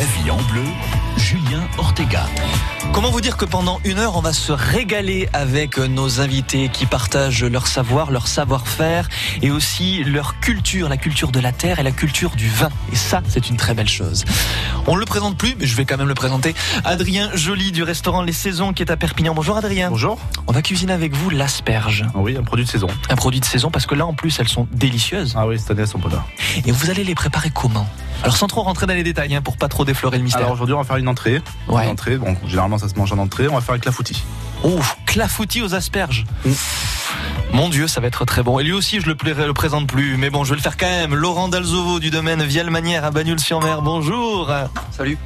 La vie en bleu, Julien Ortega. Comment vous dire que pendant une heure, on va se régaler avec nos invités qui partagent leur savoir, leur savoir-faire et aussi leur culture, la culture de la terre et la culture du vin. Et ça, c'est une très belle chose. On ne le présente plus, mais je vais quand même le présenter. Adrien Joly du restaurant Les Saisons qui est à Perpignan. Bonjour Adrien. Bonjour. On va cuisiner avec vous l'asperge. Ah oui, un produit de saison. Un produit de saison parce que là, en plus, elles sont délicieuses. Ah oui, cette année, elles sont bonnes. Et vous allez les préparer comment? Alors sans trop rentrer dans les détails, hein, pour pas trop déflorer le mystère. Alors aujourd'hui, on va faire une entrée. Ouais. Une entrée. Bon, généralement, ça se mange en entrée. On va faire avec la foutie. Oh, clafoutis aux asperges. Mon Dieu, ça va être très bon. Et lui aussi, je le, plairai- le présente plus. Mais bon, je vais le faire quand même. Laurent Dalzovo du domaine Vielle-Manière à Bagnoul-sur-Mer. Bonjour. Salut.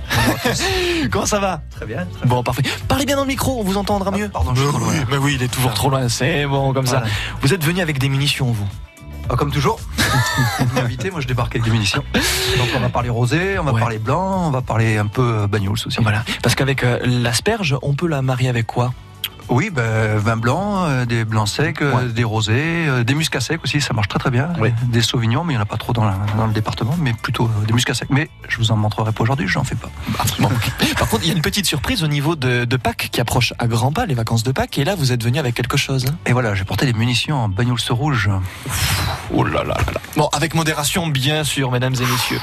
Comment ça va Très bien. Bon, parfait. Parlez bien dans le micro, on vous entendra mieux. pardon, je suis mais trop oui, loin. mais oui, il est toujours trop loin. C'est bon, comme ça. Vous êtes venu avec des munitions, vous. Ah, comme toujours, vous m'invitez, moi je débarque avec des munitions. Donc on va parler rosé, on va Ouais. parler blanc, on va parler un peu euh, bagnols aussi. Voilà. Parce qu'avec euh, l'asperge, on peut la marier avec quoi? Oui, ben, vin blanc, euh, des blancs secs, euh, Ouais. des rosés, euh, des muscats secs aussi, ça marche très très bien. Oui. Des sauvignons, mais il n'y en a pas trop dans, la- dans le département, mais plutôt euh, des muscats secs. Mais je vous en montrerai pas aujourd'hui, j'en fais pas. Bon, ok. Par contre, il y a une petite surprise au niveau de, de Pâques qui approche à grands pas, les vacances de Pâques. Et là, vous êtes venu avec quelque chose. hein Et voilà, j'ai porté des munitions en bagnols rouge. Oh là là là là. Bon, avec modération, bien sûr, mesdames et messieurs.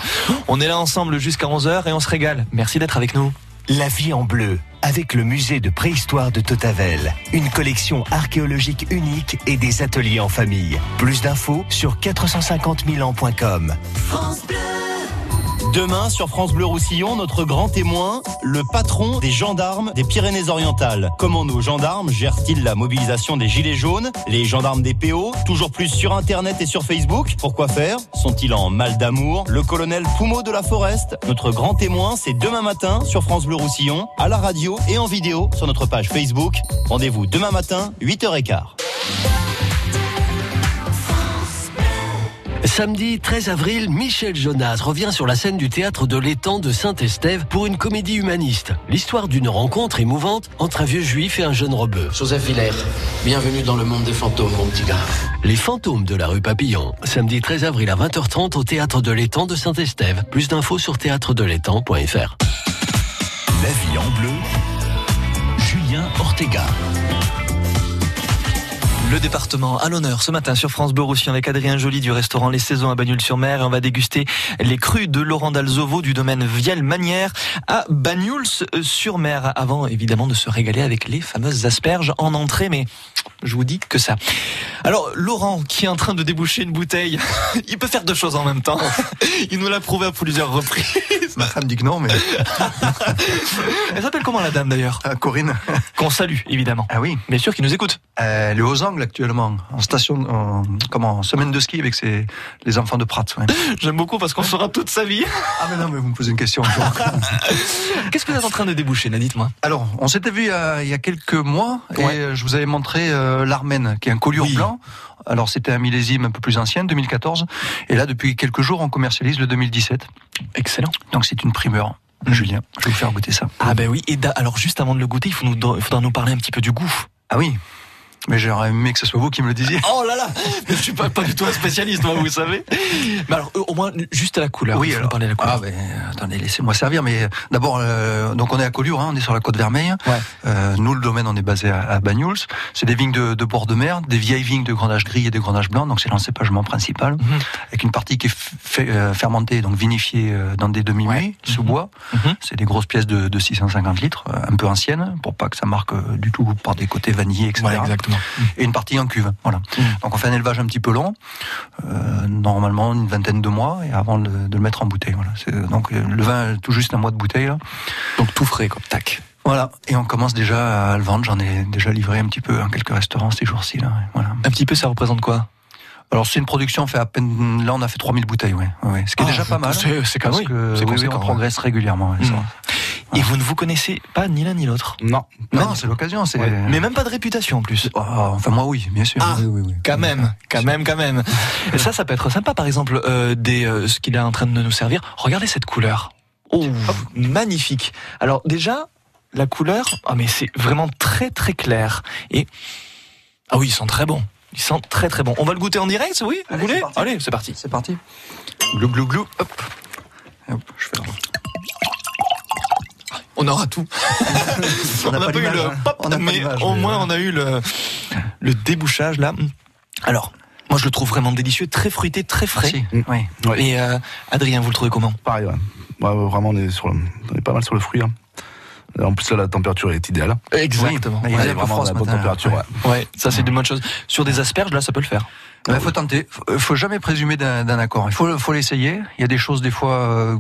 On est là ensemble jusqu'à 11h et on se régale. Merci d'être avec nous. La vie en bleu, avec le musée de préhistoire de Totavel. Une collection archéologique unique et des ateliers en famille. Plus d'infos sur 450 000 ans.com. Demain, sur France Bleu Roussillon, notre grand témoin, le patron des gendarmes des Pyrénées-Orientales. Comment nos gendarmes gèrent-ils la mobilisation des Gilets jaunes Les gendarmes des PO, toujours plus sur Internet et sur Facebook? Pourquoi faire? Sont-ils en mal d'amour? Le colonel Poumeau de la Forest, notre grand témoin, c'est demain matin sur France Bleu Roussillon, à la radio et en vidéo sur notre page Facebook. Rendez-vous demain matin, 8h15. Samedi 13 avril, Michel Jonas revient sur la scène du théâtre de l'étang de Saint-Estève pour une comédie humaniste. L'histoire d'une rencontre émouvante entre un vieux juif et un jeune rebeu. Joseph Villers, bienvenue dans le monde des fantômes, mon petit gars. Les fantômes de la rue Papillon. Samedi 13 avril à 20h30 au théâtre de l'étang de Saint-Estève. Plus d'infos sur théâtredelétang.fr. La vie en bleu, Julien Ortega. Le département à l'honneur ce matin sur France Bleu Roussillon avec Adrien Joly du restaurant Les Saisons à Bagnoul-sur-Mer. On va déguster les crus de Laurent Dalzovo du domaine Vielle-Manière à Bagnoul-sur-Mer. Avant évidemment de se régaler avec les fameuses asperges en entrée. Mais je vous dis que ça. Alors Laurent qui est en train de déboucher une bouteille, il peut faire deux choses en même temps. Il nous l'a prouvé à plusieurs reprises. Ma femme dit que non, mais Elle s'appelle comment la dame d'ailleurs Ah, Corinne. Qu'on salue évidemment. Ah oui, Bien sûr qu'il nous écoute. euh, elle est aux angles actuellement, en station, en, comment, en semaine de ski avec ses, les enfants de Prat. ouais. J'aime beaucoup parce qu'on saura toute sa vie. Ah mais non, mais vous me posez une question. Qu'est-ce que vous êtes en train de déboucher, là Dites-moi. Alors, on s'était vu il y, a, il y a quelques mois et Ouais. euh, je vous avais montré euh, l'Armène, qui est un collier Oui. blanc. Alors, c'était un millésime un peu plus ancien, 2014. Et là, depuis quelques jours, on commercialise le 2017. Excellent. Donc, c'est une primeur. Mm. Julien, je vais vous faire goûter ça. Ah ben oui, et alors juste avant de le goûter, il, faut nous, il faudra nous parler un petit peu du goût. Ah oui mais j'aurais aimé que ce soit vous qui me le disiez. Oh là là Je suis pas, pas du tout un spécialiste, moi, vous savez. Mais alors, euh, au moins, juste à la couleur. nous alors. parler de la couleur. Ah ben, attendez, laissez-moi servir. Mais euh, d'abord, euh, donc on est à Collioure, hein, on est sur la côte Vermeille. Ouais. Euh, nous, le domaine, on est basé à, à Banyuls. C'est des vignes de, de bord de mer, des vieilles vignes de grandage gris et de grandage blanc. Donc c'est l'encépagement principal, Mhm. avec une partie qui est fait, euh, fermentée, donc vinifiée dans des demi-muets Ouais. sous Mhm. bois. Mhm. C'est des grosses pièces de, de 650 litres, un peu anciennes, pour pas que ça marque du tout par des côtés vanillés, etc. Ouais, exactement. Et une partie en cuve. Voilà. Donc on fait un élevage un petit peu long, euh, normalement une vingtaine de mois, et avant de, de le mettre en bouteille. Voilà. C'est- Donc euh, le vin tout juste un mois de bouteille. Là. Donc tout frais, quoi. Tac. Voilà. Et on commence déjà à le vendre. J'en ai déjà livré un petit peu dans quelques restaurants ces jours-ci. Là. Voilà. Un petit peu, ça représente quoi? Alors c'est une production, on fait à peine. Là on a fait 3000 bouteilles, ouais. ouais. Ce qui est Ah, déjà pas mal. c'est- quand même- oui, oui, on progresse régulièrement. ouais, ça. Et vous ne vous connaissez pas ni l'un ni l'autre Non. Non, c'est l'occasion. C'est. Mais même pas de réputation en plus. Oh, enfin moi oui, bien sûr. Ah, Oui, oui, oui. Quand même, quand même, quand même. Et ça, ça peut être sympa. Par exemple, euh, des, euh, ce qu'il est en train de nous servir. Regardez cette couleur. Oh, magnifique. Alors déjà, la couleur, ah mais c'est vraiment très très clair. Et ah oui, ils sont très bons. Ils sont très très bons. On va le goûter en direct, oui? Vous Allez, voulez? Allez, c'est parti. C'est parti. Glou glou glou. Hop. Hop, je fais. On aura tout. On n'a pas pas eu le hein. pop, On mais au moins on a eu le, le débouchage là. Alors, moi je le trouve vraiment délicieux, très fruité, très frais. Merci. Oui. Ouais. Et euh, Adrien, vous le trouvez comment? Pareil, ouais. Ouais, vraiment, on est, sur le- on est pas mal sur le fruit. hein. En plus, là, la température est idéale. Exactement. Il un peu vraiment froid la bonne matin, température. ouais. ouais. Ouais, ça c'est une bonne chose. Sur des asperges, là, ça peut le faire. Il faut tenter. Faut, faut jamais présumer d'un d'un accord. Il faut, faut l'essayer. Il y a des choses des fois euh,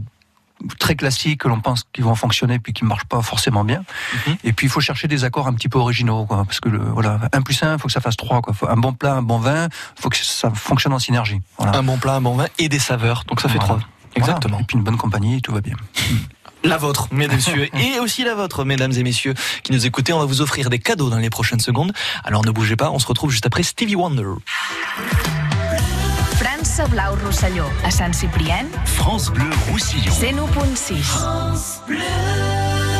très classiques que l'on pense qu'ils vont fonctionner puis qui ne marchent pas forcément bien. Mhm. Et puis il faut chercher des accords un petit peu originaux, quoi, parce que le, voilà, 1 plus 1, il faut que ça fasse 3. Quoi. Faut un bon plat, un bon vin, il faut que ça fonctionne en synergie. Voilà. Un bon plat, un bon vin et des saveurs. Donc ça fait Voilà. trois. Exactement. Voilà. Et puis une bonne compagnie, tout va bien. La vôtre, mesdames, messieurs, et aussi la vôtre, mesdames et messieurs, qui nous écoutez. On va vous offrir des cadeaux dans les prochaines secondes. Alors ne bougez pas, on se retrouve juste après Stevie Wonder. França Blau Rosselló, a Sant Ciprien, France Bleu Roussillon. 101.6. No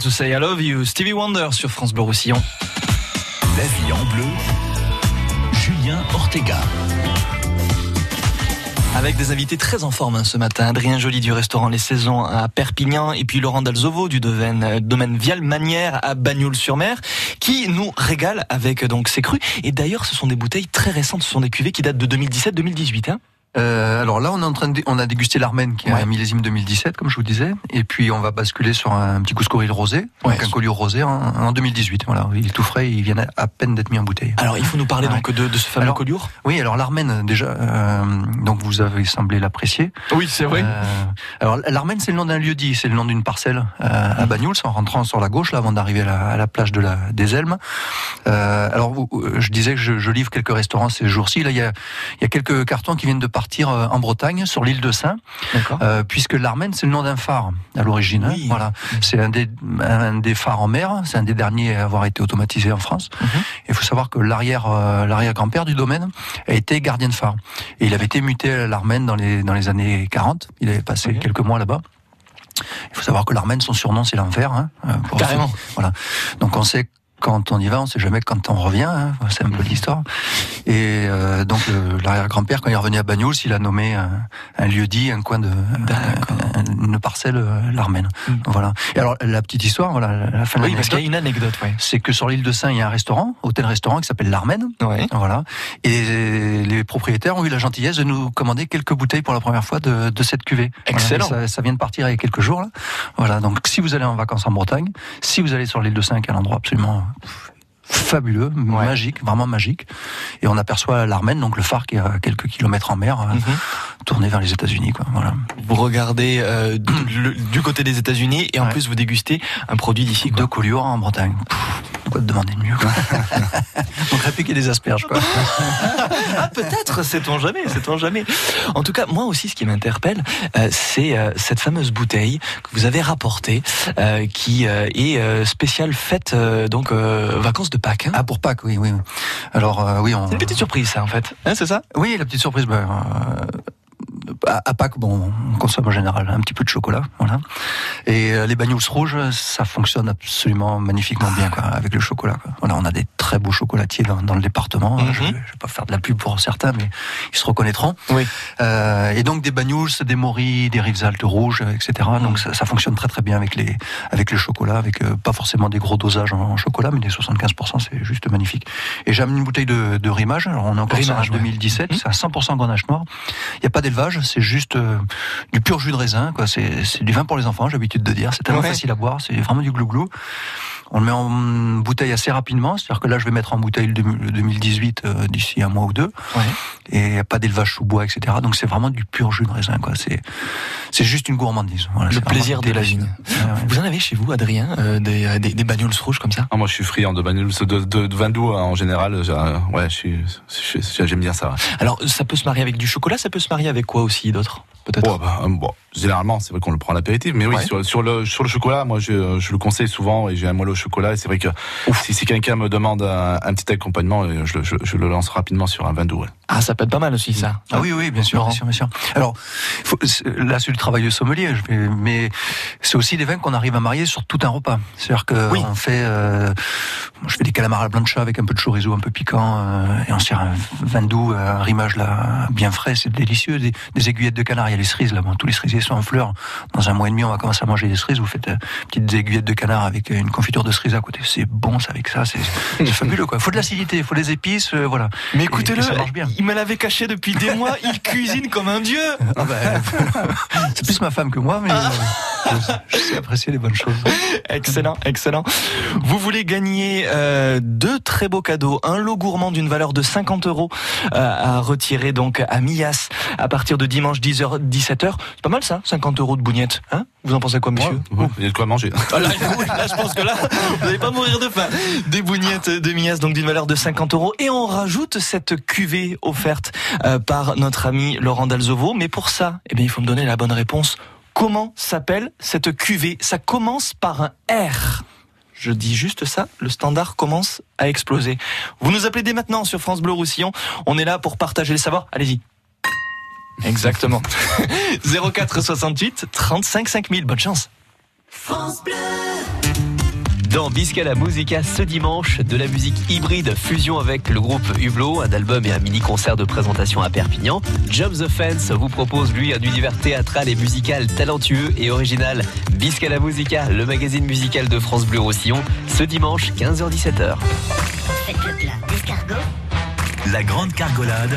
To say I love you. Stevie Wonder sur France Bleu Roussillon. La vie en bleu, Julien Ortega. Avec des invités très en forme hein, ce matin. Adrien Joly du restaurant Les Saisons à Perpignan et puis Laurent Dalzovo du domaine, euh, domaine Vial Manière à Bagnoul-sur-Mer qui nous régale avec euh, donc ces crus. Et d'ailleurs, ce sont des bouteilles très récentes. Ce sont des cuvées qui datent de 2017-2018. Hein Euh, alors là, on est en train de, on a dégusté l'Armène qui est Ouais. un millésime 2017, comme je vous disais, et puis on va basculer sur un petit couscouris rosé, Ouais. donc un collier rosé en, en 2018. Voilà, il est tout frais, il vient à peine d'être mis en bouteille. Alors, il faut nous parler donc de, de ce fameux Alors, collioure? Oui, alors l'Armène déjà, euh, donc vous avez semblé l'apprécier. Oui, c'est Euh, alors l'Armène, c'est le nom d'un lieu dit, c'est le nom d'une parcelle euh, à Bagnouls, en rentrant sur la gauche, là, avant d'arriver à, la- à la plage de la, des Elmes. Euh, alors vous- je disais que je, je livre quelques restaurants ces jours-ci. Là, il y a, il y a quelques cartons qui viennent de partir euh, en Bretagne, sur l'île de Saint, euh, puisque l'Armène, c'est le nom d'un phare à l'origine. hein. Voilà, c'est un des, un des phares en mer, c'est un des derniers à avoir été automatisé en France. Mhm. Il faut savoir que l'arrière euh, l'arrière grand-père du domaine a été gardien de phare et il avait été muté à l'Armène dans les dans les années 40. Il avait passé quelques mois là-bas. Il faut savoir que l'Armène, son surnom, c'est l'enfer. Hein, Carrément. Voilà. Donc on sait quand on y va, on sait jamais quand on revient. Hein, c'est un peu l'histoire. Et euh, donc l'arrière-grand-père, quand il est revenu à Bagnouls, il a nommé un, un lieu dit, un coin de un- une parcelle euh, l'Armène. Mm. Voilà. Et alors la petite histoire, voilà, la fin de Oui, parce qu'il y a une anecdote, ouais. c'est que sur l'île de Saint, il y a un restaurant, hôtel-restaurant qui s'appelle l'Armène. Ouais. Voilà. Et les propriétaires ont eu la gentillesse de nous commander quelques bouteilles pour la première fois de, de cette cuvée. Excellent. Voilà, ça, ça vient de partir il y a quelques jours. Là. Voilà. Donc, si vous allez en vacances en Bretagne, si vous allez sur l'île de Saint, qui est un endroit absolument fabuleux, magique, vraiment magique. Et on aperçoit l'Armène, donc le phare qui est à quelques kilomètres en mer, euh, Mhm. tourné vers les États-Unis. Voilà. Vous regardez euh, du, le- du côté des États-Unis et en Ouais. plus vous dégustez un produit d'ici. quoi. Deux collioures en Bretagne. Pff, Quoi te demander de mieux quoi. Donc répliquer des asperges. Quoi. Ah peut-être, sait-on jamais, sait-on jamais. En tout cas, moi aussi, ce qui m'interpelle, euh, c'est euh, cette fameuse bouteille que vous avez rapportée, euh, qui euh, est euh, spéciale fête euh, donc euh, vacances de Pâques. hein. Ah pour Pâques, oui, oui. Alors euh, oui, on. C'est une petite surprise, ça, en fait. Hein, c'est ça? Oui, la petite surprise. Euh, à, Pâques, bon, on consomme en général un petit peu de chocolat, voilà. Et euh, les bagnoles rouges, ça fonctionne absolument magnifiquement bien, quoi, avec le chocolat. Quoi. Voilà, on a des très beaux chocolatiers dans, dans le département. Mhm. Je, je vais pas faire de la pub pour certains, mais ils se reconnaîtront. Oui. Euh, et donc des bagnoles, des moris, des rives altes rouges, etc. Mhm. Donc ça, ça fonctionne très très bien avec les avec le chocolat, avec euh, pas forcément des gros dosages en, en chocolat, mais des 75%, c'est juste magnifique. Et j'ai amené une bouteille de, de rimage. Alors on est encore Rimage, ouais. 2017, Mhm. c'est à 100% grenache noir. Il n'y a pas d'élevage, c'est juste euh, du pur jus de raisin. Quoi. C'est, du vin pour les enfants, j'ai l'habitude de dire. C'est tellement Ouais. facile à boire, c'est vraiment du glouglou. On le met en bouteille assez rapidement, c'est-à-dire que là, je vais mettre en bouteille le 2000 le 2018 euh, d'ici un mois ou deux. Ouais. Et il n'y a pas d'élevage sous bois, etc. Donc c'est vraiment du pur jus de raisin. Quoi. C'est, c'est juste une gourmandise. Voilà, Le plaisir de la vigne. Ouais, ouais. Vous en avez chez vous, Adrien, euh, des, euh, des, des bagnoles rouges comme ça? Ah, moi, je suis friand de bagnoles, de, de, de vin doux hein, en général. euh, ouais, je suis, j'aime bien ça. ouais. Alors, ça peut se marier avec du chocolat, ça peut se marier avec quoi aussi d'autre? Peut-être bah, euh, bon, généralement, c'est vrai qu'on le prend à l'apéritif, mais oui, Ouais. sur, sur le sur le chocolat, moi, je, je le conseille souvent et j'ai un moelleux au chocolat. Et c'est vrai que si, si quelqu'un me demande un, un petit accompagnement, euh, je, le- je, je le lance rapidement sur un vin doux. ouais. Ah, ça peut être pas mal aussi, ça. Ah oui, oui, bien sûr, bien sûr, bien sûr. Alors, faut- là, c'est le travail de sommelier, mais c'est aussi des vins qu'on arrive à marier sur tout un repas. C'est-à-dire que Oui. on fait, euh, je fais des calamars à la plancha avec un peu de chorizo un peu piquant, euh, et on sert un vin doux, un rimage là, bien frais, c'est délicieux. Des, des aiguillettes de canard, il y a les cerises là, bon, tous les cerisiers sont en fleurs. Dans un mois et demi, on va commencer à manger des cerises. Vous faites euh, petites aiguillettes de canard avec une confiture de cerises à côté. C'est bon, ça avec ça, c'est fabuleux quoi. Faut de l'acidité, faut des épices, euh, voilà. Mais écoutez-le, il me l'avait caché depuis des mois, il cuisine comme un dieu Ah ben, c'est plus ma femme que moi, mais euh, je, je sais apprécier les bonnes choses. Excellent, excellent. Vous voulez gagner euh, deux très beaux cadeaux. Un lot gourmand d'une valeur de 50 euros euh, à retirer donc à Mias à partir de dimanche 10h, 17h. C'est pas mal ça, 50 euros de bougnette. Hein? Vous en pensez quoi, monsieur Ouais, il y a de quoi manger. Ah là, je pense que là, vous n'allez pas mourir de faim. Des bougnettes de Mias, donc d'une valeur de 50 euros. Et on rajoute cette cuvée offerte euh, par notre ami Laurent Dalzovo. Mais pour ça, eh bien, il faut me donner la bonne réponse. Comment s'appelle cette cuvée? Ça commence par un R. Je dis juste ça, le standard commence à exploser. Vous nous appelez dès maintenant sur France Bleu Roussillon. On est là pour partager le savoir. Allez-y. Exactement. 04 68 35 5000. Bonne chance. France Bleu. Dans Bisca la Musica ce dimanche, de la musique hybride fusion avec le groupe Hublot, un album et un mini-concert de présentation à Perpignan. Jump the Fence vous propose lui un univers théâtral et musical talentueux et original. Bisca la Musica, le magazine musical de France Bleu Roussillon, ce dimanche 15h-17h. Faites le plat d'escargot La grande cargolade.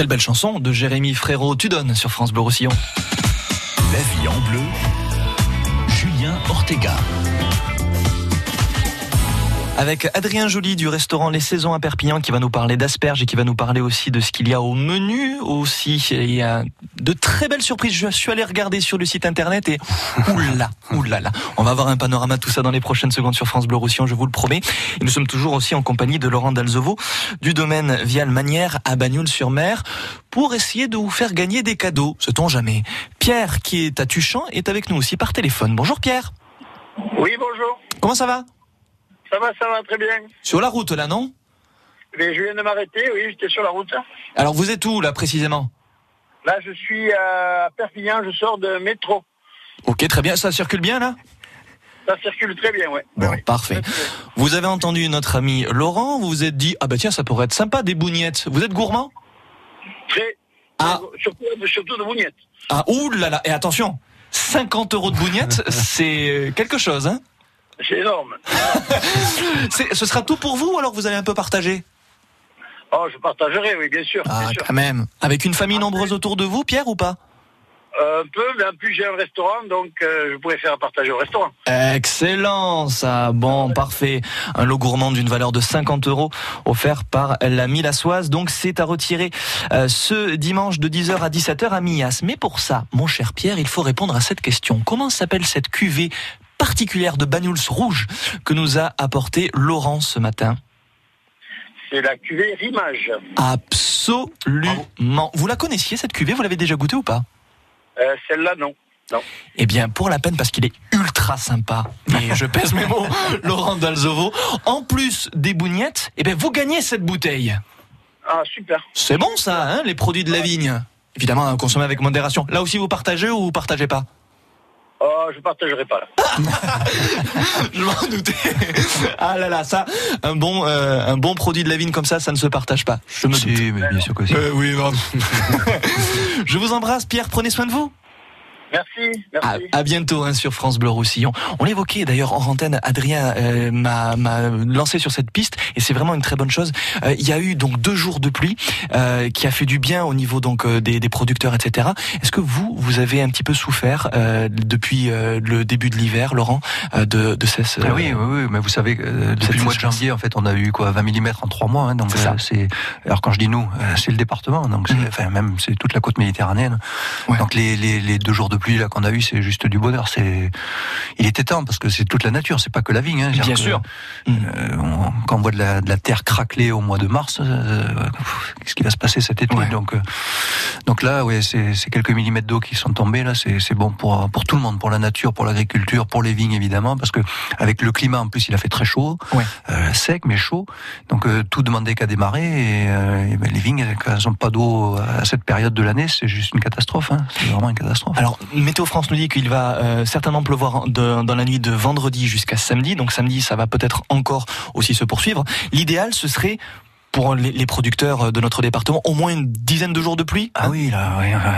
Quelle belle chanson de Jérémy Frérot, tu donnes sur France Bleu Roussillon. La vie en bleu. Julien Ortega. Avec Adrien Joly du restaurant Les Saisons à Perpignan qui va nous parler d'asperges et qui va nous parler aussi de ce qu'il y a au menu aussi. Il y a de très belles surprises. Je suis allé regarder sur le site internet et oula, oulala. On va avoir un panorama de tout ça dans les prochaines secondes sur France Bleu Roussillon, je vous le promets. Et nous sommes toujours aussi en compagnie de Laurent Dalzovo du domaine Vial Manière à Bagnoul-sur-Mer pour essayer de vous faire gagner des cadeaux. Sait-on jamais. Pierre qui est à Tuchan est avec nous aussi par téléphone. Bonjour Pierre. Oui, bonjour. Comment ça va? Ça va, ça va très bien. Sur la route là, non? Mais je viens de m'arrêter, oui, j'étais sur la route. Alors vous êtes où là précisément? Là, je suis à Perpignan, je sors de métro. Ok, très bien. Ça circule bien là? Ça circule très bien, ouais. Bon, parfait. Vous avez entendu notre ami Laurent, vous vous êtes dit, ah bah tiens, ça pourrait être sympa des bougnettes. Vous êtes gourmand? Très. Ah. Surtout, surtout de bougnettes. Ah, ouh là là, et attention, 50 euros de bougnettes, c'est quelque chose, hein C'est énorme. Ce sera tout pour vous ou alors vous allez un peu partager? Oh, je partagerai, oui, bien sûr. Ah, bien sûr. quand même. Avec une famille nombreuse autour de vous, Pierre, ou pas? Euh, Un peu, mais en plus j'ai un restaurant, donc euh, je pourrais faire partager au restaurant. Excellent, ça. Bon, parfait. Un lot gourmand d'une valeur de 50 euros offert par la Milassoise. Donc, c'est à retirer euh, ce dimanche de 10h à 17h à Millas. Mais pour ça, mon cher Pierre, il faut répondre à cette question. Comment s'appelle cette cuvée particulière de Banyuls rouge que nous a apporté Laurent ce matin C'est la cuvée Rimage. Absolument. Vous la connaissiez cette cuvée? Vous l'avez déjà goûtée ou pas? Euh, Celle-là, non. Non. Eh bien, pour la peine, parce qu'il est ultra sympa, et je pèse mes mots, Laurent Dalzovo, en plus des bougnettes, eh bien, vous gagnez cette bouteille. Ah, super. C'est bon ça, hein, les produits de la vigne Évidemment, à consommer avec modération. Là aussi, vous partagez ou vous partagez pas? Oh, je partagerai pas là. Je m'en doutais. Ah là là, ça, un bon, euh, un bon produit de la vigne comme ça, ça ne se partage pas. Je me Si, doute. mais bien sûr que si. Euh, oui, non. Je vous embrasse, Pierre. Prenez soin de vous. Merci, À, merci. à bientôt hein, sur France Bleu Roussillon. On l'évoquait d'ailleurs en antenne, Adrien euh, m'a m'a lancé sur cette piste et c'est vraiment une très bonne chose. Euh, il y a eu donc deux jours de pluie euh, qui a fait du bien au niveau donc euh, des, des producteurs, etc. Est-ce que vous, vous avez un petit peu souffert euh, depuis euh, le début de l'hiver, Laurent, euh, de, de ces... Ah oui, oui, oui, mais vous savez, euh, depuis le mois de janvier, en fait, on a eu quoi, 20 mm en trois mois. hein, donc C'est euh. Alors quand je dis nous, euh, c'est le département, donc c'est, Mhm. enfin même c'est toute la côte méditerranéenne. Donc les, les, les deux jours de pluie là qu'on a eu, c'est juste du bonheur. C'est, il était temps parce que c'est toute la nature, c'est pas que la vigne. Hein, Bien sûr. que, euh, on- quand on voit de la, de la terre craquelée au mois de mars, euh, qu'est-ce qui va se passer cet été Ouais. Donc, euh, donc là, ouais, c'est, quelques millimètres d'eau qui sont tombés là. C'est, bon pour pour tout le monde, pour la nature, pour l'agriculture, pour les vignes évidemment, parce que avec le climat en plus, il a fait très chaud, Ouais. sec mais chaud. Donc tout demandait qu'à démarrer. Et, et ben, les vignes, quand elles n'ont pas d'eau à cette période de l'année, c'est juste une catastrophe. Hein. C'est vraiment une catastrophe. Alors, Météo France nous dit qu'il va euh, certainement pleuvoir de- dans la nuit de vendredi jusqu'à samedi. Donc samedi, ça va peut-être encore aussi se poursuivre. L'idéal, ce serait pour les, producteurs de notre département au moins une dizaine de jours de pluie. Ah oui, là,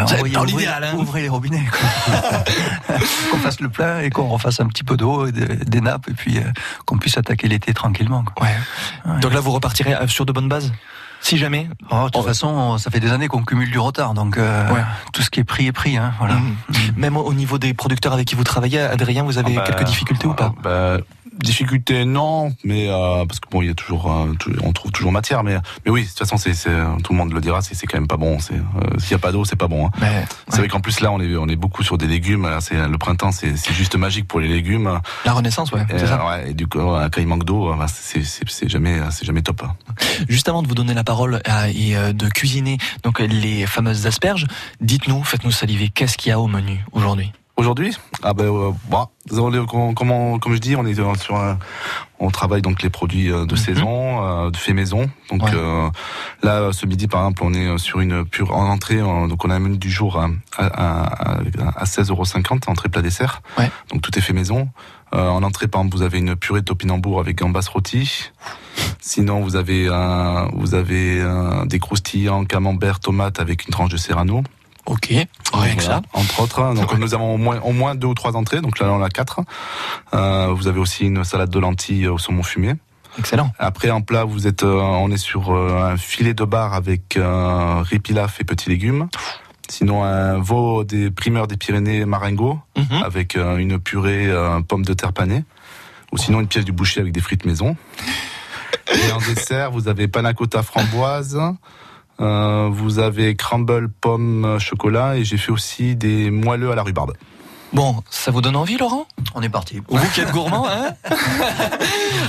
C'est envoyez- dans l'idéal, hein. ouvrez les robinets. qu'on fasse le plein et qu'on refasse un petit peu d'eau, et des, des nappes, et puis euh, qu'on puisse attaquer l'été tranquillement. quoi. Ouais. Donc là, vous repartirez euh, sur de bonnes bases? Si jamais Oh, de toute façon, ça fait des années qu'on cumule du retard, donc euh, Ouais. tout ce qui est pris est pris. Hein, voilà. Mhm. Même au au niveau des producteurs avec qui vous travaillez, Adrien, vous avez Ah bah, quelques difficultés ou pas bah, Difficultés, non, mais euh, parce que bon, il y a toujours, euh, on trouve toujours matière, mais mais oui, de toute façon, c'est, c'est tout le monde le dira, c'est, c'est quand même pas bon. C'est, euh, s'il y a pas d'eau, c'est pas bon. hein. Mais, C'est vrai qu'en plus là, on est, on est beaucoup sur des légumes. Là, c'est le printemps, c'est, c'est juste magique pour les légumes. La renaissance, ouais, Et, c'est ça. euh, ouais, et du coup, euh, quand il manque d'eau, euh, bah, c'est, c'est, c'est jamais, c'est jamais top. hein. Juste avant de vous donner la parole euh, et euh, de cuisiner donc les fameuses asperges, dites-nous, faites-nous saliver, qu'est-ce qu'il y a au menu aujourd'hui? Aujourd'hui, ah ben, euh, bah, on comme, je dis, on est euh, sur un, on travaille donc les produits euh, de saison, euh, de fait maison. Donc Ouais. euh, là, ce midi, par exemple, on est sur une pure en entrée. donc on a un menu du jour à, à, à, à 16,50 euros, entrée plat dessert. Ouais. Donc tout est fait maison. Euh, en entrée, par exemple, vous avez une purée de topinambour avec gambas rôti. Sinon, vous avez un, vous avez un, des croustillants camembert tomate avec une tranche de serrano. Ok, rien que Voilà, ça. Entre autres, donc nous avons au moins, au moins deux ou trois entrées, donc là on en a quatre. Euh, vous avez aussi une salade de lentilles au saumon fumé. Excellent. Après en plat, vous êtes, euh, on est sur euh, un filet de bar avec euh, riz pilaf et petits légumes. Sinon un veau des primeurs des Pyrénées maringo Mhm. avec euh, une purée euh, pomme de terre panée. Ou sinon une pièce du boucher avec des frites maison. Et en dessert, vous avez panna cotta framboise. Euh, vous avez crumble pomme chocolat et j'ai fait aussi des moelleux à la rhubarbe. Bon, ça vous donne envie, Laurent? On est parti. Vous qui êtes gourmand, hein?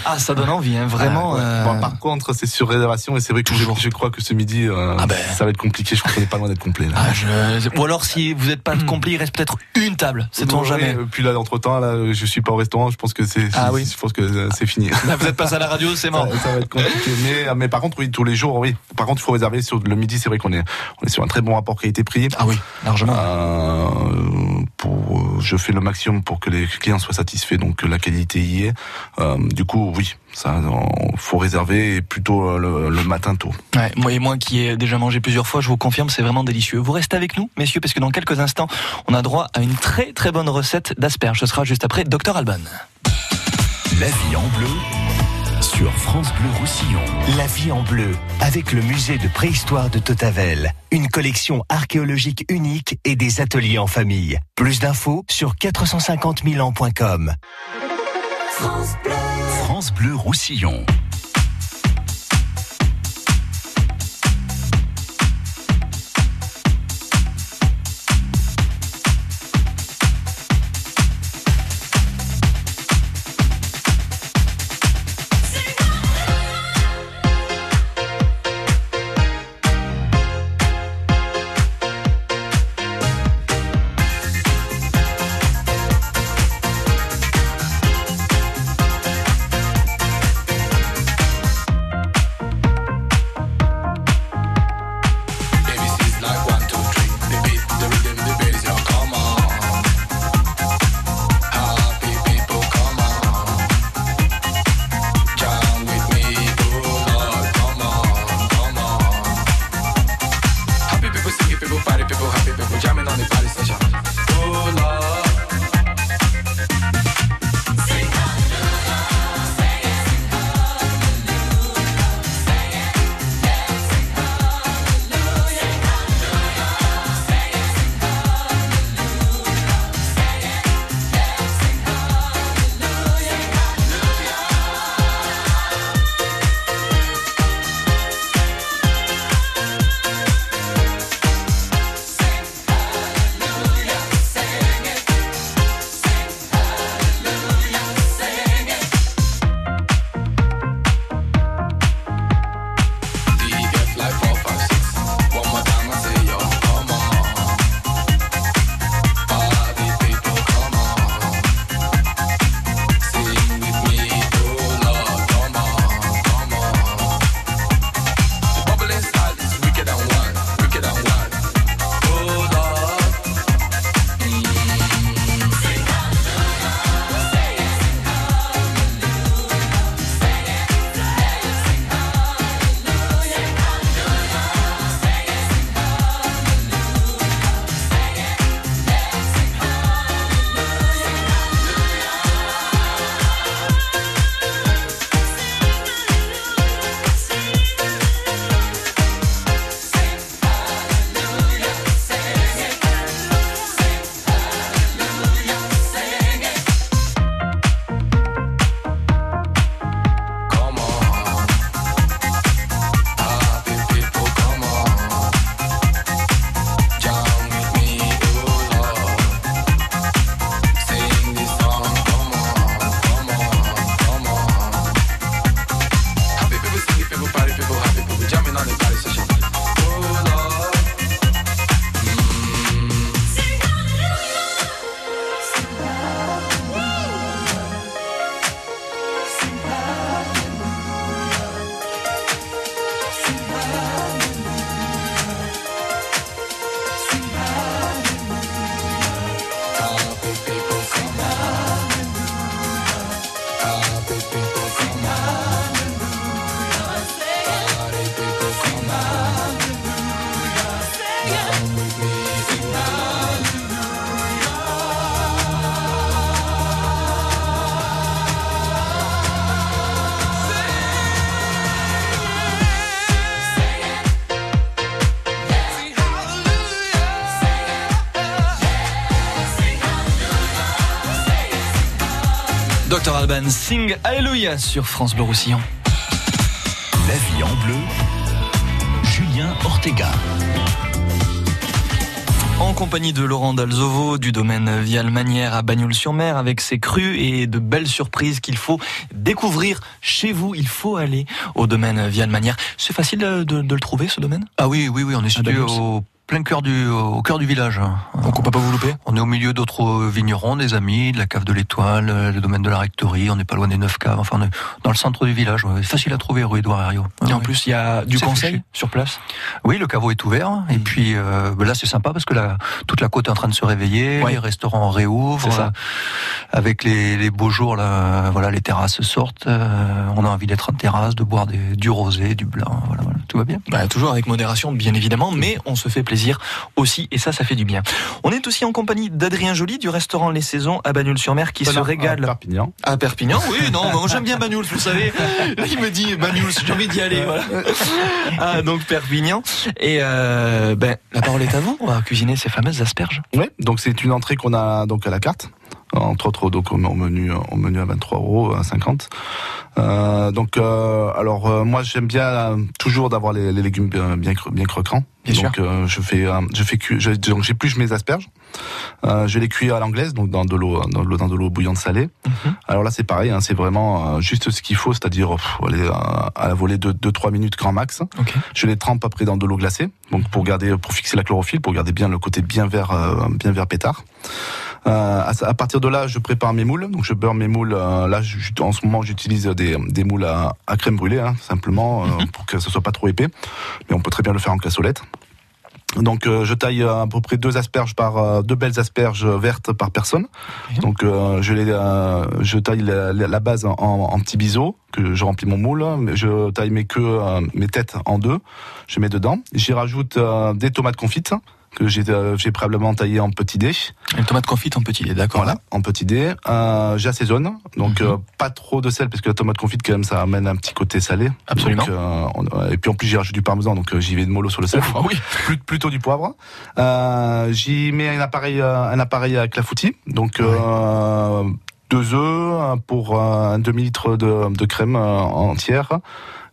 Ah, ça donne envie, hein, vraiment. Ah, ouais. euh, Bon, par contre, c'est sur réservation et c'est vrai que je, crois que ce midi, euh, Ah ben. ça va être compliqué. Je crois qu'on n'est pas loin d'être complet. Là. ah, je- Ou alors, si vous n'êtes pas complet, il reste peut-être une table. C'est on jamais. euh, Puis là, entre temps, là, je suis pas au restaurant. Je pense que c'est. Ah oui. Je pense que c'est fini. Là, vous êtes passé à la radio, c'est mort. Ça, ça va être compliqué. Mais, mais par contre, oui, tous les jours, oui. Par contre, il faut réserver sur le midi. C'est vrai qu'on est, on est sur un très bon rapport qualité-prix. Ah oui, largement. Euh, pour, euh, je fais le maximum pour que les clients soient satisfaits, donc que la qualité y est. Euh, du coup, oui, ça, on- faut réserver et plutôt euh, le, le matin tôt. Ouais, moi et moi qui ai déjà mangé plusieurs fois, je vous confirme, c'est vraiment délicieux. Vous restez avec nous, messieurs, parce que dans quelques instants, on a droit à une très très bonne recette d'asperges. Ce sera juste après Dr Alban. La vie en bleu sur France Bleu Roussillon. La vie en bleu, avec le musée de préhistoire de Totavel. Une collection archéologique unique et des ateliers en famille. Plus d'infos sur 450 000 ans.com. France Bleu. France Bleu Roussillon. Alban, sing Alléluia sur France Bleu Roussillon. La vie en bleu, Julien Ortega. En compagnie de Laurent Dalzovo du domaine Vial Manière à Bagnoul-sur-Mer avec ses crues et de belles surprises qu'il faut découvrir chez vous. Il faut aller au domaine Vial Manière. C'est facile de, le trouver ce domaine? Ah oui, oui, oui, on est situé au plein cœur du, au cœur du village. Donc on peut pas vous louper? On est au milieu d'autres vignerons, des amis, de la cave de l'étoile, euh, le domaine de la rectorie, on n'est pas loin des neuf caves, enfin on est dans le centre du village, ouais. facile à trouver rue Édouard Herriot. Et en plus, il y a du conseil sur place? Oui, le caveau est ouvert. Et puis euh, ben là, c'est sympa parce que la, toute la côte est en train de se réveiller. Ouais. Les restaurants réouvrent. Ça. euh, Avec les, les beaux jours, là, voilà, les terrasses sortent. euh, on a envie d'être en terrasse, de boire des, du rosé, du blanc. Voilà, voilà, tout va bien. Bah, toujours avec modération, bien évidemment, mais on se fait plaisir. Plaisir aussi, et ça, ça fait du bien. On est aussi en compagnie d'Adrien Joly du restaurant Les Saisons à Bagnoul-sur-Mer qui se régale. À Perpignan. À Perpignan, oui, non, moi, j'aime bien Bagnoul, vous savez. Il me dit Bagnoul, j'ai envie d'y aller. Voilà. Ah, donc Perpignan. Et euh, ben, la parole est à vous. On va cuisiner ces fameuses asperges. Oui, donc c'est une entrée qu'on a donc à la carte. Entre autres, donc au menu, au menu à 23 euros, à 50. Euh, donc, euh, alors euh, moi j'aime bien euh, toujours d'avoir les, les légumes bien bien, bien croquants. Bien donc euh, je fais euh, je fais donc j'épluche mes asperges. Euh, je les cuis à l'anglaise, donc dans de l'eau dans de l'eau dans de l'eau bouillante salée. Alors là c'est pareil, hein, c'est vraiment euh, juste ce qu'il faut, c'est-à-dire aller euh, à la volée de 2-3 minutes grand max. Je les trempe après dans de l'eau glacée, donc pour garder pour fixer la chlorophylle, pour garder bien le côté bien vert euh, bien vert pétard. Euh, à, partir de là, je prépare mes moules. Donc, je beurre mes moules. euh, là, je- en ce moment, j'utilise des, des moules à, à crème brûlée, hein, simplement, euh, pour que ce soit pas trop épais. Mais on peut très bien le faire en cassolette. Donc, euh, je taille euh, à peu près deux asperges par euh, deux belles asperges vertes par personne. Donc, euh, je les, euh, je taille la, la- base en, en petits biseaux que je remplis mon moule. Je taille mes queues, euh, mes têtes en deux. Je mets dedans. J'y rajoute euh, des tomates confites que j'ai euh, j'ai préalablement taillées en petits dés. Une tomate confite en petit dé, d'accord. Voilà, en petit dé. Euh, J'assaisonne, donc Mhm. euh, pas trop de sel parce que la tomate confite quand même ça amène un petit côté salé. Absolument. Donc, euh, on- et puis en plus j'y rajoute du parmesan, donc euh, j'y vais de mollo sur le sel. Ouf, ah oui. Plus- plutôt du poivre. Euh, j'y mets un appareil, un appareil à clafoutis, donc. Euh, deux œufs pour un demi litre de, de crème entière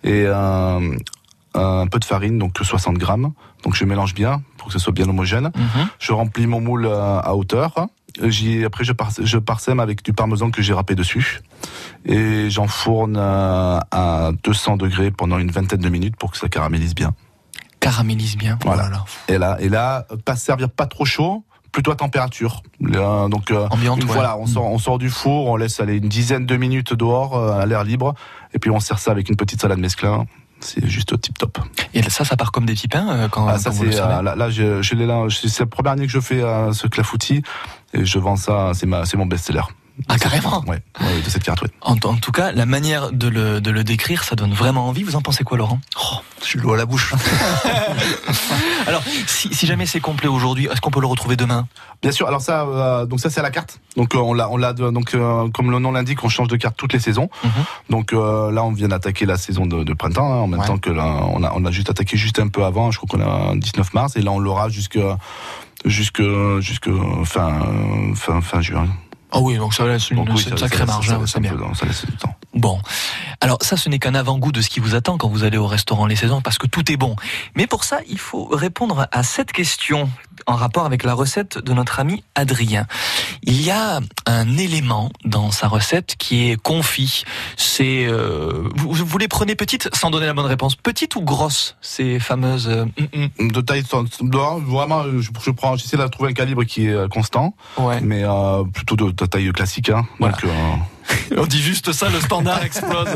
et un peu de farine, donc 60 grammes. Donc je mélange bien pour que ce soit bien homogène. Je remplis mon moule à hauteur. J'y, après, je, je parsème avec du parmesan que j'ai râpé dessus. Et j'enfourne euh, à 200 degrés pendant une vingtaine de minutes pour que ça caramélise bien. Caramélise bien. Oh Voilà. Et là, et là, pas servir pas trop chaud, plutôt à température. Donc, euh, Ambiante, une ouais. fois là, on sort, on sort du four, on laisse aller une dizaine de minutes dehors euh, à l'air libre, et puis on sert ça avec une petite salade mesclin. C'est juste tip top. Et ça, ça part comme des petits pains euh, quand, Ah, ça quand vous le euh, là, là, je, je l'ai là, c'est c'est la première année que je fais euh, ce clafoutis et je vends ça, c'est ma, c'est mon best-seller. Ah carrément. Ouais, ouais, de cette carte. Ouais. En, en tout cas, la manière de le, de le décrire, ça donne vraiment envie. Vous en pensez quoi, Laurent? Oh, j'ai l'eau à la bouche. Alors, si, si jamais c'est complet aujourd'hui, est-ce qu'on peut le retrouver demain? Bien sûr. Alors ça, euh, donc ça c'est à la carte. Donc euh, on l'a, on l'a donc euh, comme le nom l'indique, on change de carte toutes les saisons. Donc euh, là, on vient d'attaquer la saison de, de printemps hein, en même temps que là, on a, on a juste attaqué juste un peu avant. Je crois qu'on a un 19 mars et là on l'aura jusque jusque jusque fin fin fin juin. Ah oui, donc ça laisse une, Donc oui, une ça- sacrée marge, ça- hein, ça- c'est ça bien. peut- ça laisse du temps. Bon, alors ça, ce n'est qu'un avant-goût de ce qui vous attend quand vous allez au restaurant Les Saisons, parce que tout est bon. Mais pour ça, il faut répondre à cette question en rapport avec la recette de notre ami Adrien. Il y a un élément dans sa recette qui est confit. C'est euh, vous, vous les prenez petites, sans donner la bonne réponse, petites ou grosses ces fameuses euh, mm, mm. De taille, vraiment, je, je prends, j'essaie de trouver un calibre qui est euh, constant, mais euh, plutôt de, de taille classique. Hein. Donc, euh, On dit juste ça, le standard explose.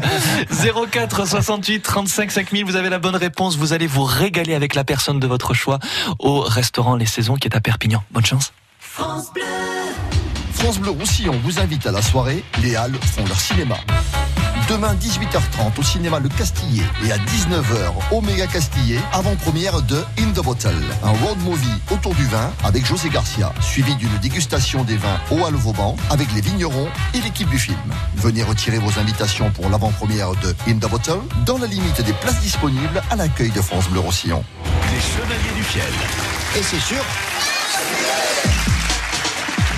04 68 35 5000, vous avez la bonne réponse. Vous allez vous régaler avec la personne de votre choix au restaurant Les Saisons qui est à Perpignan. Bonne chance. France Bleu. France Bleu Roussillon vous invite à la soirée. Les Halles font leur cinéma. Demain 18h30 au cinéma Le Castillet et à 19h au Méga Castillet, avant-première de In the Bottle, un road movie autour du vin avec José Garcia, suivi d'une dégustation des vins au Halle Vauban avec les vignerons et l'équipe du film. Venez retirer vos invitations pour l'avant-première de In the Bottle dans la limite des places disponibles à l'accueil de France Bleu Roussillon. Les Chevaliers du Fiel. Et c'est sûr.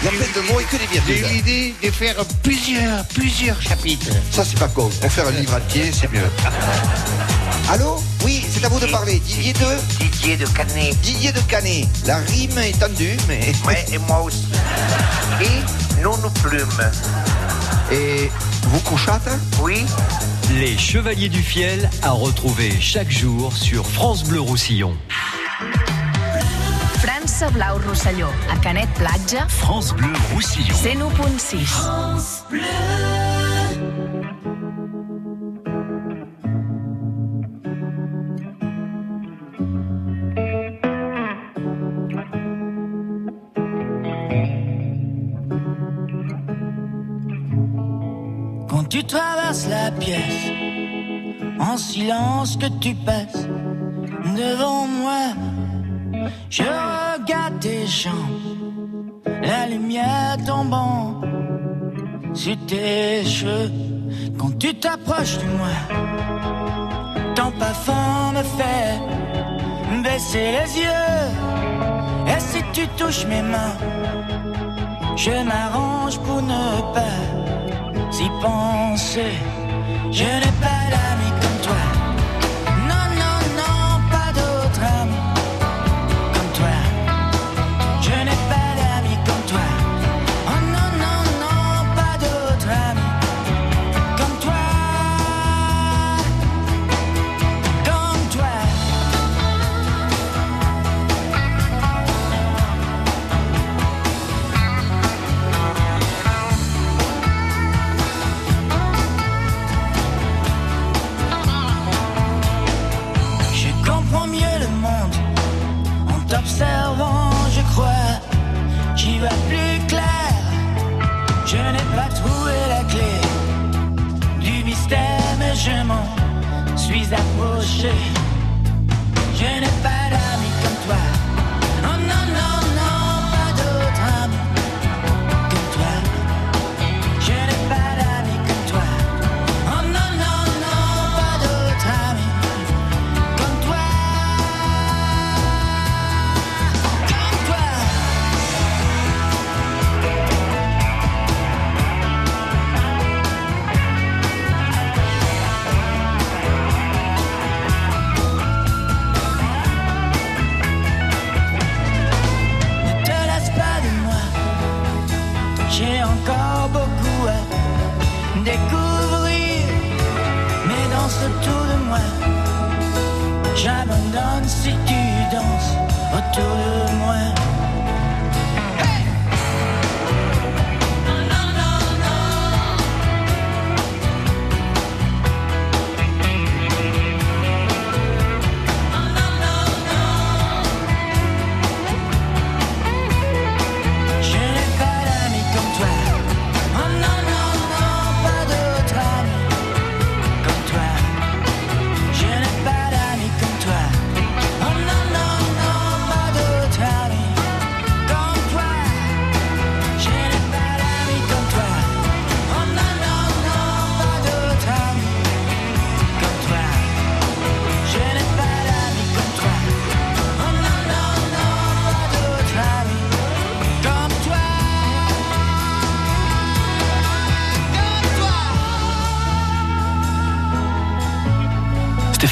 Il y a plein de mots et que des virgules. J'ai eu l'idée de faire plusieurs, plusieurs chapitres. Ça, c'est pas con. Pour faire un livre entier, c'est mieux. Allô? Oui, c'est à vous de parler. Didier de? Didier de Canet. Didier de Canet. La rime est tendue, mais. Ouais, et moi aussi. Et non nous plumes. Et vous couchâtes Oui. Les Chevaliers du Fiel à retrouver chaque jour sur France Bleu Roussillon. França Blau Rosselló, a Canet Platja, France Bleu Roussillon. 101.6. France Bleu. Quand tu traverses la pièce, en silence que tu passes devant moi, Je regarde tes jambes, la lumière tombant sur tes cheveux. Quand tu t'approches de moi, ton parfum me fait baisser les yeux. Et si tu touches mes mains, je m'arrange pour ne pas y penser. Je n'ai pas d'amis comme toi.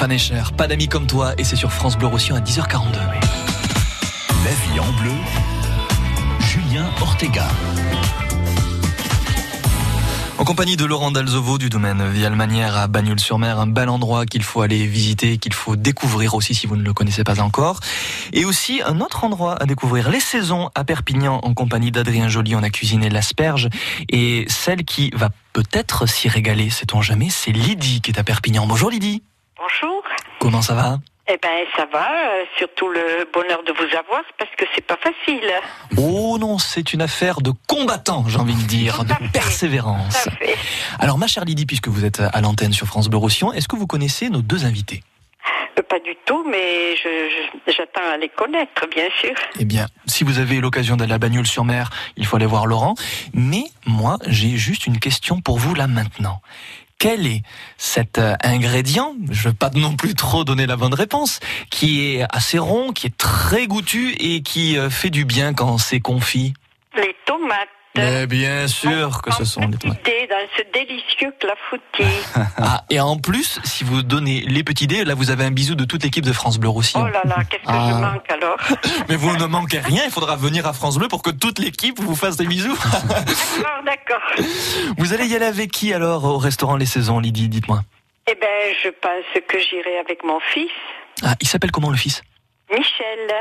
Stéphane Echer, pas d'amis comme toi, et c'est sur France Bleu Roussillon à 10h42. La vie en bleu, Julien Ortega. En compagnie de Laurent Dalzovo du domaine Vialmanière à Bagnoul-sur-Mer, un bel endroit qu'il faut aller visiter, qu'il faut découvrir aussi si vous ne le connaissez pas encore. Et aussi un autre endroit à découvrir, les saisons à Perpignan en compagnie d'Adrien Joly. On a cuisiné l'asperge et celle qui va peut-être s'y régaler, sait-on jamais, c'est Lydie qui est à Perpignan. Bonjour Lydie. Bonjour. Comment ça va Eh ben ça va, euh, surtout le bonheur de vous avoir parce que c'est pas facile. Oh non, c'est une affaire de combattant, j'ai envie de dire, de persévérance. Alors ma chère Lydie, puisque vous êtes à l'antenne sur France Bleu Roussillon, est-ce que vous connaissez nos deux invités Euh, Pas du tout, mais je- je- j'attends à les connaître, bien sûr. Eh bien, si vous avez l'occasion d'aller à Bagnoul-sur-Mer, il faut aller voir Laurent. Mais moi, j'ai juste une question pour vous là maintenant. Quel est cet euh, ingrédient, je ne veux pas non plus trop donner la bonne réponse, qui est assez rond, qui est très goûtu et qui euh, fait du bien quand c'est confit? Les tomates. Mais bien sûr que ce sont les tomates. Dans ce délicieux clafoutis. Ah, et en plus, si vous donnez les petits dés, là vous avez un bisou de toute l'équipe de France Bleu Roussillon. Oh là là, qu'est-ce que Ah. je manque alors Mais vous ne manquez rien, il faudra venir à France Bleu pour que toute l'équipe vous fasse des bisous. D'accord, d'accord. Vous allez y aller avec qui alors au restaurant Les Saisons, Lydie Dites-moi? Eh ben, je pense que j'irai avec mon fils, Ah, il s'appelle comment le fils? Michel.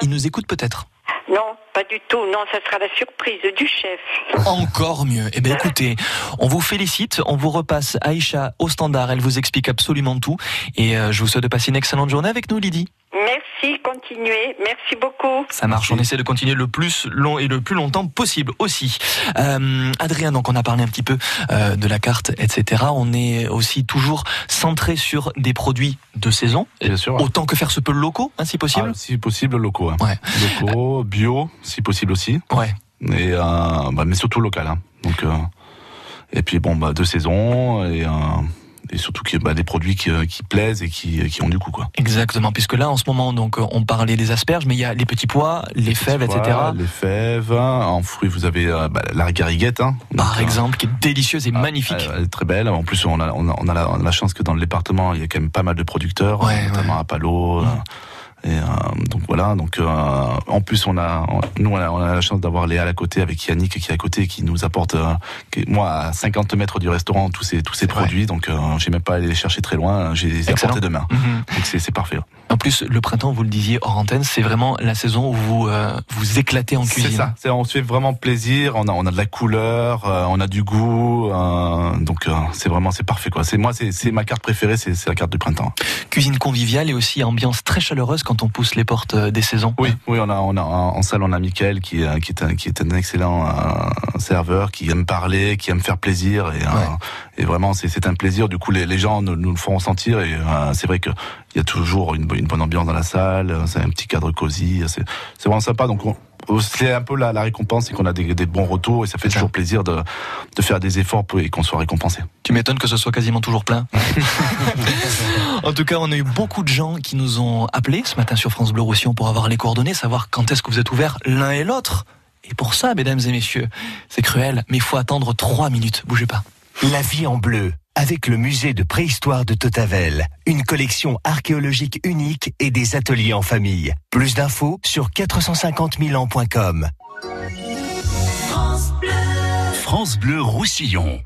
Il nous écoute peut-être Non, pas du tout. Non, ça sera la surprise du chef. Encore mieux. Eh bien écoutez, on vous félicite, on vous repasse Aïcha au standard, elle vous explique absolument tout. Et euh, je vous souhaite de passer une excellente journée avec nous, Lydie. Merci, continuez. Merci beaucoup. Ça marche, on essaie de continuer le plus long et le plus longtemps possible aussi. Euh, Adrien, donc on a parlé un petit peu euh, de la carte, etc. On est aussi toujours centré sur des produits de saison, Bien sûr. ouais. autant que faire se peut locaux, hein, si possible. Ah, si possible, locaux. hein. Ouais. Locaux, bio, si possible aussi. Ouais. Et, euh, bah, mais surtout local. hein. Donc, euh, et puis bon, bah, de saison et, euh, et surtout qui, bah, des produits qui, euh, qui plaisent et qui, qui ont du coup quoi. Exactement, puisque là en ce moment donc euh, on parlait des asperges, mais il y a les petits pois, les fèves, etc. Les fèves. En fruits, vous avez euh, bah, la gariguette. Hein. Par Donc, exemple, qui est délicieuse et magnifique. Elle, est très belle. En plus, on a, on a, on a la, on a la chance que dans le département, il y a quand même pas mal de producteurs, Ouais, notamment à Palo. Et euh, donc voilà. Donc euh, en plus, on a, nous, on a, on a la chance d'avoir Léa à côté avec Yannick qui est à côté, qui nous apporte, euh, qui- moi, à 50 mètres du restaurant, tous ces tous ces produits. Donc, euh, j'ai même pas allé les chercher très loin. J'ai apportés demain. Mhm. Donc c'est c'est parfait. En plus, le printemps, vous le disiez hors antenne, c'est vraiment la saison où vous euh, vous éclatez en C'est cuisine. ça. C'est- On se fait vraiment plaisir. On a, on a de la couleur, euh, on a du goût. euh, donc c'est vraiment, c'est parfait quoi. C'est moi, c'est c'est ma carte préférée, c'est c'est la carte du printemps. Cuisine conviviale et aussi ambiance très chaleureuse quand on pousse les portes des saisons. Oui, oui, on a, on a en salle, on a Mickaël qui, qui est un, qui est un excellent serveur, qui aime parler, qui aime faire plaisir et, et vraiment c'est c'est un plaisir. Du coup, les, les gens nous, nous le font sentir et c'est vrai que il y a toujours une, bo- une bonne ambiance dans la salle. euh, C'est un petit cadre cosy. C'est c'est vraiment sympa. Donc on- c'est un peu la, la récompense, c'est qu'on a des, des bons retours et ça fait toujours plaisir de, de faire des efforts pour, et qu'on soit récompensé. Tu m'étonnes que ce soit quasiment toujours plein. en tout cas, on a eu beaucoup de gens qui nous ont appelés ce matin sur France Bleu Roussillon pour avoir les coordonnées, savoir quand est-ce que vous êtes ouverts l'un et l'autre. Et pour ça, mesdames et messieurs, c'est cruel, mais il faut attendre trois minutes. Bougez pas. La vie en bleu, avec le musée de préhistoire de Totavel, une collection archéologique unique et des ateliers en famille. Plus d'infos sur 450 ans.com. France Bleu. France Bleu Roussillon.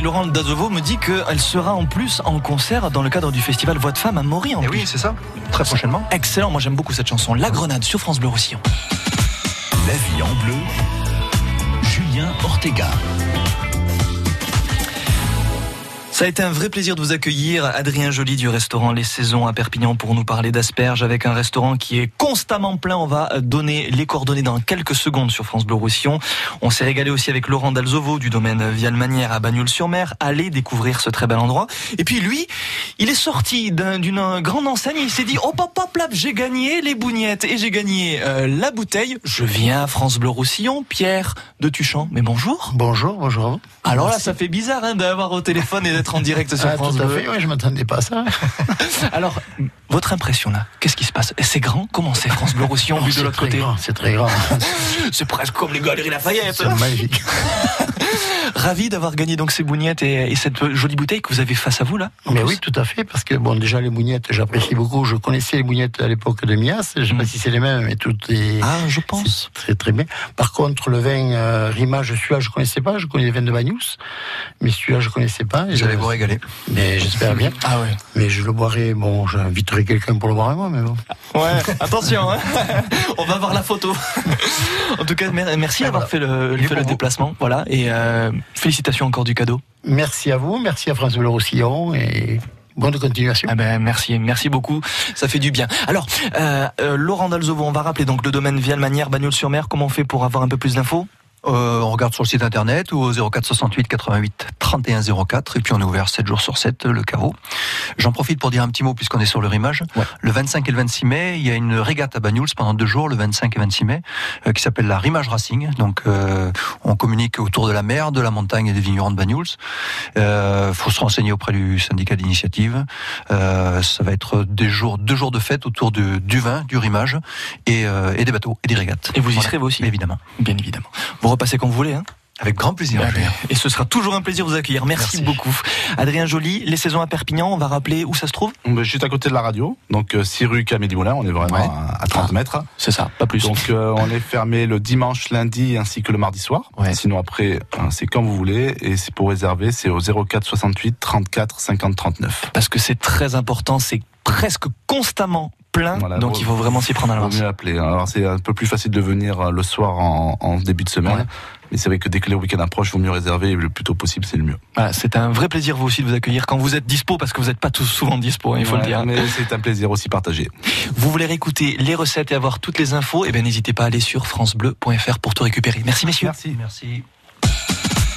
Et Laurent Dazovo me dit qu'elle sera en plus en concert dans le cadre du festival Voix de Femmes à Maury. En Et plus. oui, c'est ça. Très prochainement. Excellent, moi j'aime beaucoup cette chanson. La Grenade sur France Bleu Roussillon. La vie en bleu. Julien Ortega. Ça a été un vrai plaisir de vous accueillir, Adrien Joly du restaurant Les Saisons à Perpignan pour nous parler d'asperges avec un restaurant qui est constamment plein. On va donner les coordonnées dans quelques secondes sur France Bleu Roussillon. On s'est régalé aussi avec Laurent Dalzovo du domaine Vialmanière à Bagnoul-sur-Mer. Allez découvrir ce très bel endroit. Et puis lui, il est sorti d'un- d'une grande enseigne. Il s'est dit, oh pop pop j'ai gagné les bougnettes et j'ai gagné euh, la bouteille. Je viens à France Bleu Roussillon. Pierre de Tuchan, mais bonjour. Bonjour, bonjour Alors là, ça fait bizarre hein, d'avoir au téléphone et d'être en direct sur Ah, France tout à fait, ouais, je m'attendais pas à ça. Alors, votre impression là, qu'est-ce qui se passe? C'est grand? Comment c'est France Bleu Roussillon Oh, vu de l'autre côté? C'est très grand. C'est presque comme les Galeries Lafayette. C'est magique. Ravi d'avoir gagné donc ces bougnettes et, et cette jolie bouteille que vous avez face à vous là. Mais oui, tout à fait, parce que bon, déjà les bougnettes, j'apprécie beaucoup. Je connaissais les bougnettes à l'époque de Mias. Je sais pas si c'est les mêmes, mais tout est. Mm. Ah, je pense. Très très bien. Par contre, le vin euh, Rimage, celui-là, je connaissais pas. Je connais les vins de Bagnous, mais celui-là, je connaissais pas. Et Vous allez vous régaler. Mais j'espère bien. Ah ouais. Mais je le boirai. Bon, j'inviterai quelqu'un pour le boire avec moi, mais bon. Ouais, attention, hein. on va voir la photo. en tout cas, mer- merci d'avoir fait le, fait le déplacement. Voilà, et euh, félicitations encore du cadeau. Merci à vous, merci à Bleu Roussillon et bonne continuation. Ah ben merci, merci beaucoup, ça fait du bien. Alors, euh, euh, Laurent Dalzovo, on va rappeler donc le domaine Vialmanière, Bagnols-sur-Mer. Comment on fait pour avoir un peu plus d'infos? Euh, on regarde sur le site internet ou au 04 68 88 31 04 et puis on est ouvert 7 jours sur 7 le caveau. J'en profite pour dire un petit mot puisqu'on est sur le rimage. Le 25 et le 26 mai, il y a une régate à Banyuls pendant deux jours, le 25 et 26 mai, euh, qui s'appelle la Rimage Racing. Donc euh, on communique autour de la mer, de la montagne et des vignerons de Banyuls. Euh, faut se renseigner auprès du syndicat d'initiative. Euh, ça va être des jours, deux jours de fête autour du vin, du rimage et, euh, et des bateaux et des régates. Et vous y Voilà. serez vous aussi Évidemment. Bien évidemment. Repassez quand vous voulez. Hein Avec grand plaisir. Ah, Julien. Et ce sera toujours un plaisir de vous accueillir. Merci, Merci. beaucoup. Adrien Joly, les saisons à Perpignan, on va rappeler où ça se trouve? Ben, Juste à côté de la radio, donc euh, 6 rue Camélie Moulin, on est vraiment Ouais. à, à 30 mètres. C'est ça, pas plus. Donc euh, on est fermé le dimanche, lundi ainsi que le mardi soir. Sinon après, euh, c'est quand vous voulez et c'est pour réserver, c'est au 04 68 34 50 39. Parce que c'est très important, c'est presque constamment plein, donc il faut vraiment s'y prendre à vaut l'avance. mieux appeler. Alors c'est un peu plus facile de venir euh, le soir en, en début de semaine. Mais c'est vrai que dès que le week-end approche, il vaut mieux réserver et le plus tôt possible, c'est le mieux. Voilà, c'est un vrai plaisir vous aussi de vous accueillir quand vous êtes dispo, parce que vous n'êtes pas tous souvent dispo, hein, il faut Ouais, le dire. Mais c'est un plaisir aussi partagé. Vous voulez réécouter les recettes et avoir toutes les infos Eh bien n'hésitez pas à aller sur francebleu.fr pour tout récupérer. Merci messieurs. Merci. Merci.